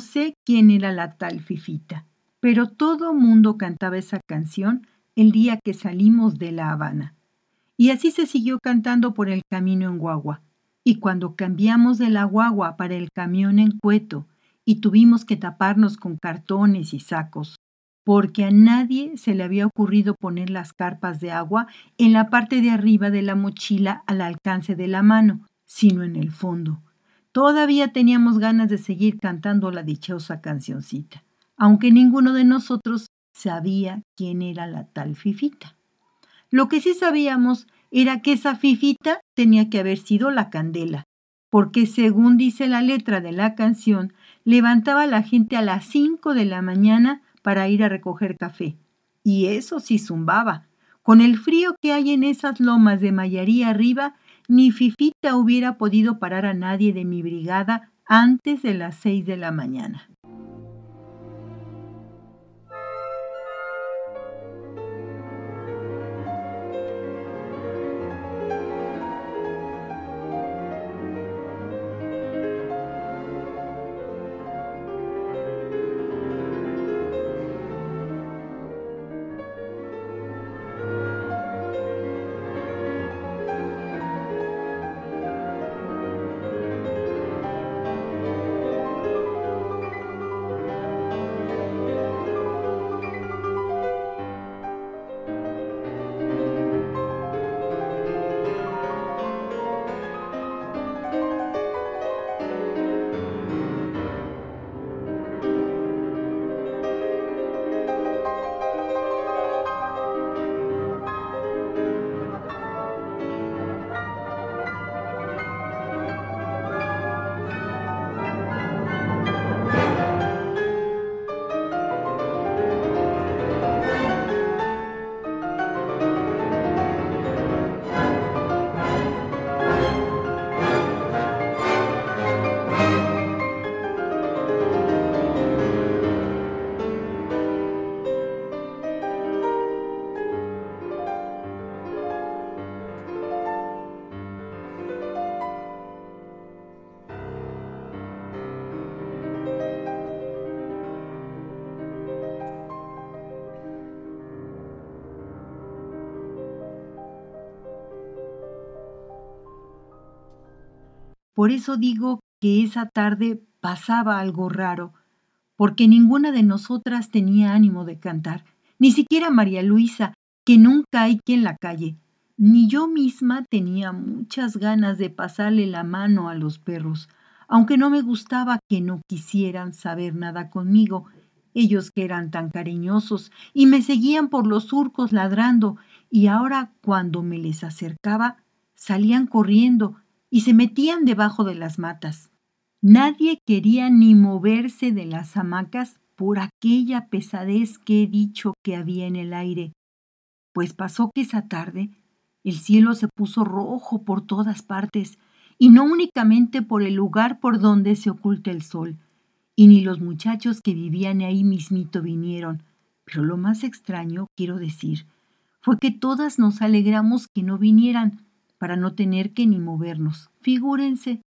Sé quién era la tal Fifita, pero todo mundo cantaba esa canción el día que salimos de La Habana. Y así se siguió cantando por el camino en guagua. Y cuando cambiamos de la guagua para el camión en cueto y tuvimos que taparnos con cartones y sacos, porque a nadie se le había ocurrido poner las carpas de agua en la parte de arriba de la mochila al alcance de la mano, sino en el fondo Todavía teníamos ganas de seguir cantando la dichosa cancioncita, aunque ninguno de nosotros sabía quién era la tal Fifita. Lo que sí sabíamos era que esa Fifita tenía que haber sido la candela, porque según dice la letra de la canción, levantaba a la gente a las cinco de la mañana para ir a recoger café. Y eso sí zumbaba. Con el frío que hay en esas lomas de Mayarí arriba, ni Fifita hubiera podido parar a nadie de mi brigada antes de las seis de la mañana. Por eso digo que esa tarde pasaba algo raro, porque ninguna de nosotras tenía ánimo de cantar, ni siquiera María Luisa, que nunca hay quien la calle, ni yo misma tenía muchas ganas de pasarle la mano a los perros, aunque no me gustaba que no quisieran saber nada conmigo, ellos que eran tan cariñosos y me seguían por los surcos ladrando, y ahora cuando me les acercaba salían corriendo y se metían debajo de las matas. Nadie quería ni moverse de las hamacas por aquella pesadez que he dicho que había en el aire, pues pasó que esa tarde el cielo se puso rojo por todas partes, y no únicamente por el lugar por donde se oculta el sol, y ni los muchachos que vivían ahí mismito vinieron, pero lo más extraño, quiero decir, fue que todas nos alegramos que no vinieran, para no tener que ni movernos. Figúrense.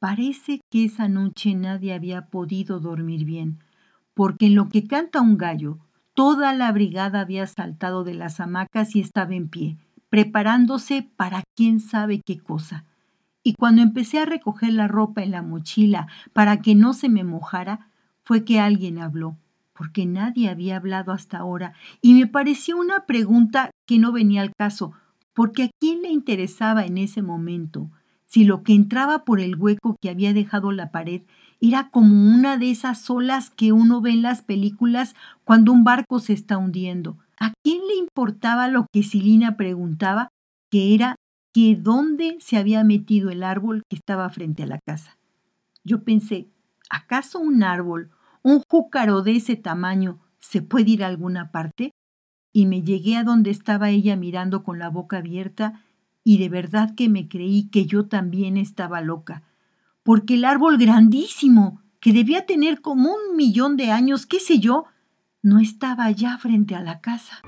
Parece que esa noche nadie había podido dormir bien, porque en lo que canta un gallo, toda la brigada había saltado de las hamacas y estaba en pie, preparándose para quién sabe qué cosa. Y cuando empecé a recoger la ropa en la mochila para que no se me mojara, fue que alguien habló, porque nadie había hablado hasta ahora, y me pareció una pregunta que no venía al caso, porque a quién le interesaba en ese momento si lo que entraba por el hueco que había dejado la pared era como una de esas olas que uno ve en las películas cuando un barco se está hundiendo. ¿A quién le importaba lo que Silina preguntaba, que era que dónde se había metido el árbol que estaba frente a la casa? Yo pensé, ¿acaso un árbol, un júcaro de ese tamaño, se puede ir a alguna parte? Y me llegué a donde estaba ella mirando con la boca abierta y de verdad que me creí que yo también estaba loca, porque el árbol grandísimo, que debía tener como un millón de años, qué sé yo, no estaba allá frente a la casa.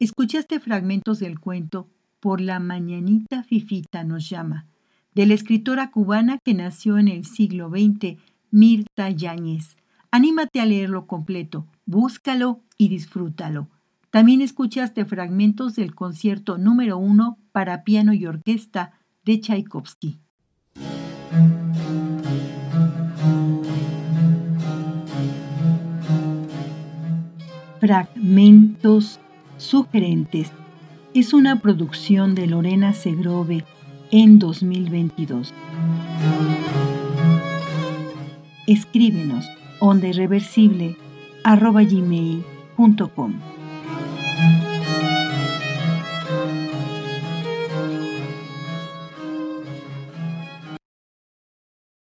Escuchaste fragmentos del cuento Por la mañanita Fifita nos llama, de la escritora cubana que nació en el siglo XX, Mirta Yáñez. Anímate a leerlo completo, búscalo y disfrútalo. También escuchaste fragmentos del concierto número uno para piano y orquesta de Tchaikovsky. Fragmentos sugerentes es una producción de Lorena Segrove en 2022. Escríbenos onda irreversible arroba gmail.com.